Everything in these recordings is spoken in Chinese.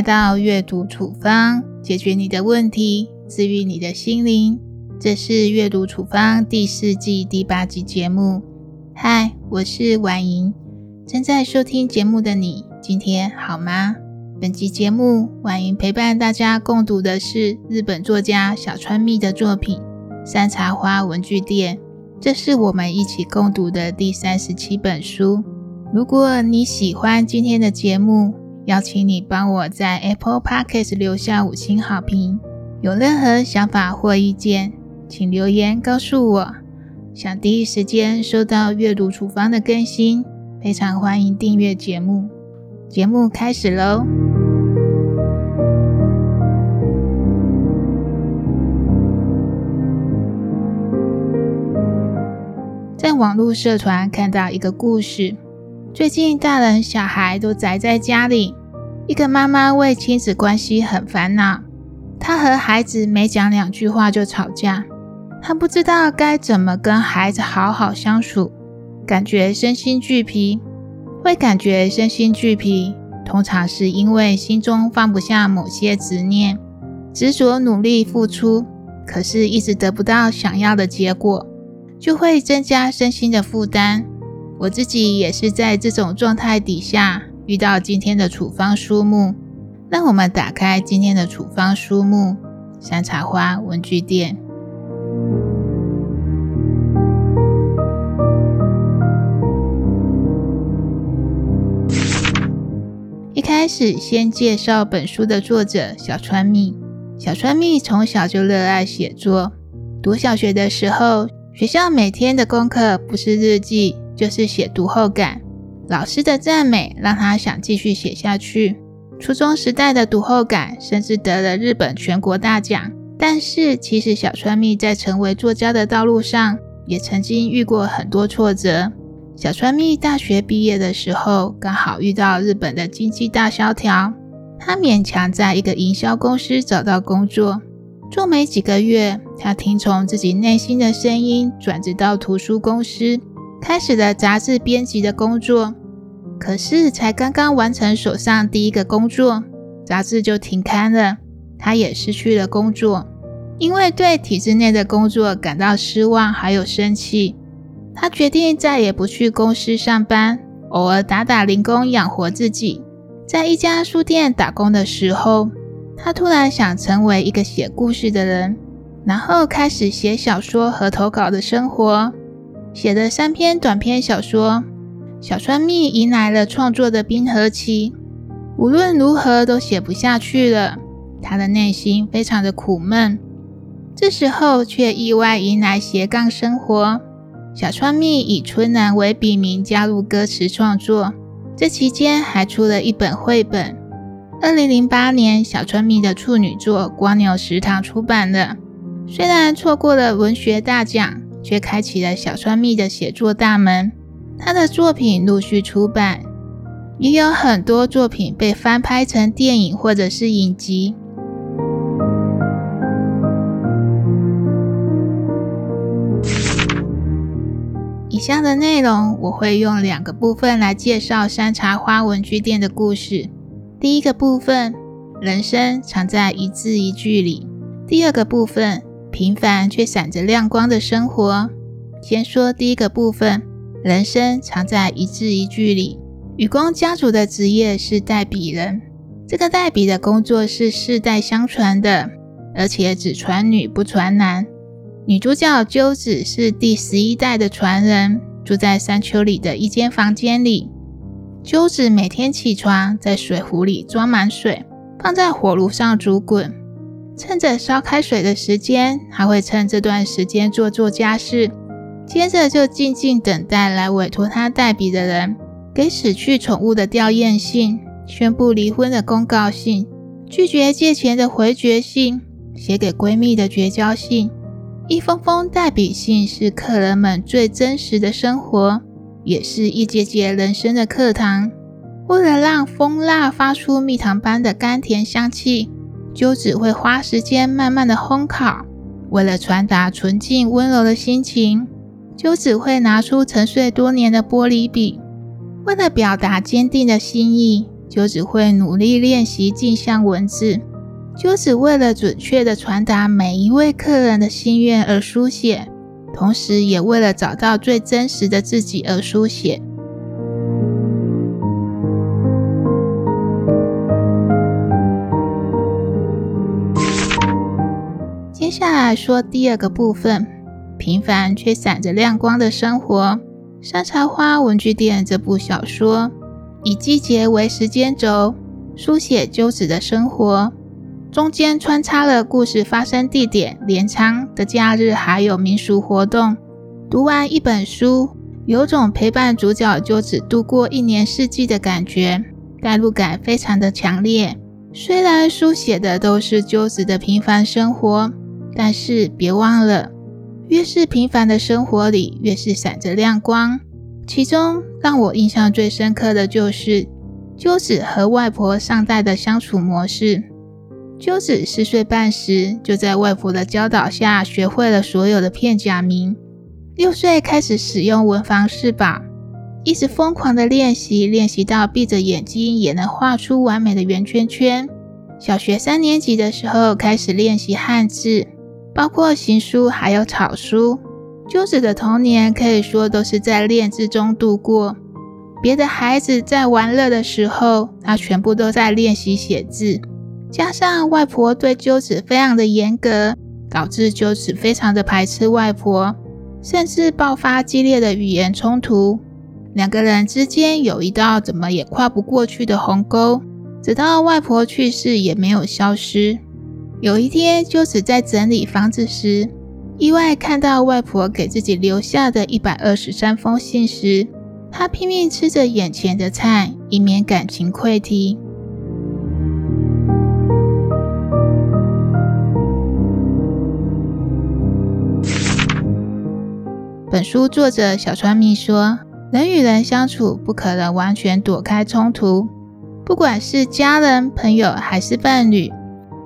来到阅读处方，解决你的问题，治愈你的心灵。这是阅读处方第四季第八集节目。嗨，我是婉莹，正在收听节目的你，今天好吗？本集节目，婉莹陪伴大家共读的是日本作家小川蜜的作品《山茶花文具店》，这是我们一起共读的第三十七本书。如果你喜欢今天的节目，邀请你帮我在 Apple Podcast 留下五星好评。有任何想法或意见，请留言告诉我。想第一时间收到阅读处方的更新，非常欢迎订阅节目。节目开始喽！在网络社团看到一个故事。最近大人小孩都宅在家里，一个妈妈为亲子关系很烦恼。她和孩子没讲两句话就吵架，她不知道该怎么跟孩子好好相处，感觉身心俱疲。会感觉身心俱疲，通常是因为心中放不下某些执念，执着努力付出，可是一直得不到想要的结果，就会增加身心的负担。我自己也是在这种状态底下遇到今天的处方书目。让我们打开今天的处方书目——山茶花文具店。一开始先介绍本书的作者小川蜜。小川蜜从小就热爱写作，读小学的时候，学校每天的功课不是日记。就是写读后感，老师的赞美让他想继续写下去。初中时代的读后感甚至得了日本全国大奖。但是，其实小川蜜在成为作家的道路上，也曾经遇过很多挫折。小川蜜大学毕业的时候，刚好遇到日本的经济大萧条，他勉强在一个营销公司找到工作。做没几个月，他听从自己内心的声音，转职到图书公司。开始了杂志编辑的工作，可是才刚刚完成手上第一个工作，杂志就停刊了，他也失去了工作。因为对体制内的工作感到失望，还有生气，他决定再也不去公司上班，偶尔打打零工养活自己。在一家书店打工的时候，他突然想成为一个写故事的人，然后开始写小说和投稿的生活。写了三篇短篇小说，小川蜜迎来了创作的冰河期。无论如何都写不下去了，他的内心非常的苦闷。这时候却意外迎来斜杠生活。小川蜜以春南为笔名加入歌词创作，这期间还出了一本绘本。二零零八年，小川蜜的处女作《光牛食堂》出版了，虽然错过了文学大奖。却开启了小川蜜的写作大门。他的作品陆续出版，也有很多作品被翻拍成电影或者是影集。以下的内容我会用两个部分来介绍山茶花文具店的故事。第一个部分，人生藏在一字一句里；第二个部分。平凡却闪着亮光的生活。先说第一个部分，人生藏在一字一句里。雨光家族的职业是代笔人，这个代笔的工作是世代相传的，而且只传女不传男。女主角鸠子是第十一代的传人，住在山丘里的一间房间里。鸠子每天起床，在水壶里装满水，放在火炉上煮滚。趁着烧开水的时间，还会趁这段时间做做家事，接着就静静等待来委托他代笔的人给死去宠物的吊唁信、宣布离婚的公告信、拒绝借钱的回绝信、写给闺蜜的绝交信。一封封代笔信是客人们最真实的生活，也是一节节人生的课堂。为了让蜂蜡发出蜜糖般的甘甜香气。鸠子会花时间慢慢的烘烤，为了传达纯净温柔的心情，就只会拿出沉睡多年的玻璃笔，为了表达坚定的心意，就只会努力练习镜像文字。就只为了准确的传达每一位客人的心愿而书写，同时也为了找到最真实的自己而书写。接下来说第二个部分：平凡却闪着亮光的生活。《山茶花文具店》这部小说以季节为时间轴，书写鸠子的生活，中间穿插了故事发生地点镰仓的假日，还有民俗活动。读完一本书，有种陪伴主角鸠子度过一年四季的感觉，代入感非常的强烈。虽然书写的都是鸠子的平凡生活。但是别忘了，越是平凡的生活里，越是闪着亮光。其中让我印象最深刻的就是鸠子和外婆上代的相处模式。鸠子四岁半时，就在外婆的教导下学会了所有的片假名。六岁开始使用文房四宝，一直疯狂的练习，练习到闭着眼睛也能画出完美的圆圈圈。小学三年级的时候，开始练习汉字。包括行书还有草书，鸠子的童年可以说都是在练字中度过。别的孩子在玩乐的时候，他全部都在练习写字。加上外婆对鸠子非常的严格，导致鸠子非常的排斥外婆，甚至爆发激烈的语言冲突。两个人之间有一道怎么也跨不过去的鸿沟，直到外婆去世也没有消失。有一天，鸠子在整理房子时，意外看到外婆给自己留下的一百二十三封信时，他拼命吃着眼前的菜，以免感情溃堤。本书作者小川蜜说：“人与人相处，不可能完全躲开冲突，不管是家人、朋友还是伴侣。”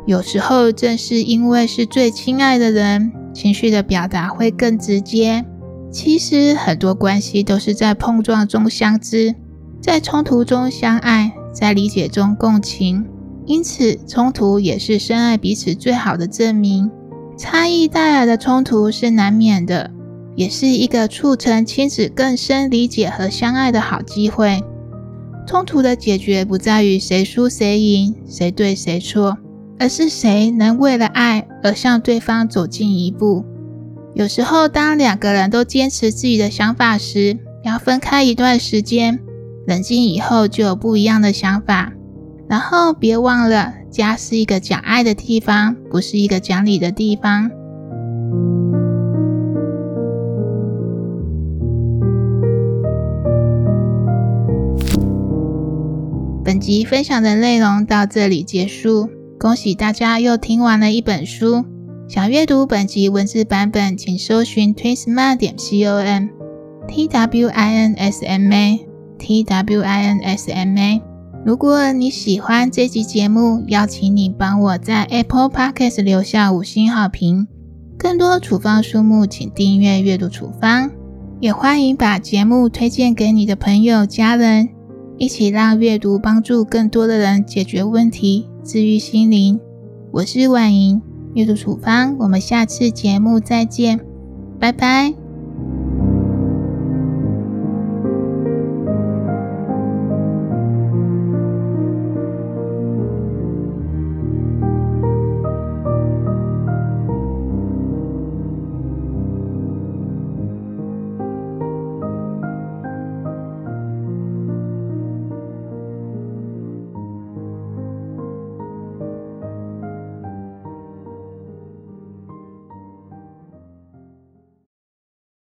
有时候，正是因为是最亲爱的人，情绪的表达会更直接。其实，很多关系都是在碰撞中相知，在冲突中相爱，在理解中共情。因此，冲突也是深爱彼此最好的证明。差异带来的冲突是难免的，也是一个促成亲子更深理解和相爱的好机会。冲突的解决不在于谁输谁赢，谁对谁错。而是谁能为了爱而向对方走近一步？有时候，当两个人都坚持自己的想法时，要分开一段时间，冷静以后就有不一样的想法。然后别忘了，家是一个讲爱的地方，不是一个讲理的地方。本集分享的内容到这里结束。恭喜大家又听完了一本书。想阅读本集文字版本，请搜寻 twinsma 点 com t w i n s m a t w i n s m a。如果你喜欢这集节目，邀请你帮我在 Apple Podcast 留下五星好评。更多处方书目，请订阅阅读处方。也欢迎把节目推荐给你的朋友、家人，一起让阅读帮助更多的人解决问题。治愈心灵，我是婉莹，阅读处方，我们下次节目再见，拜拜。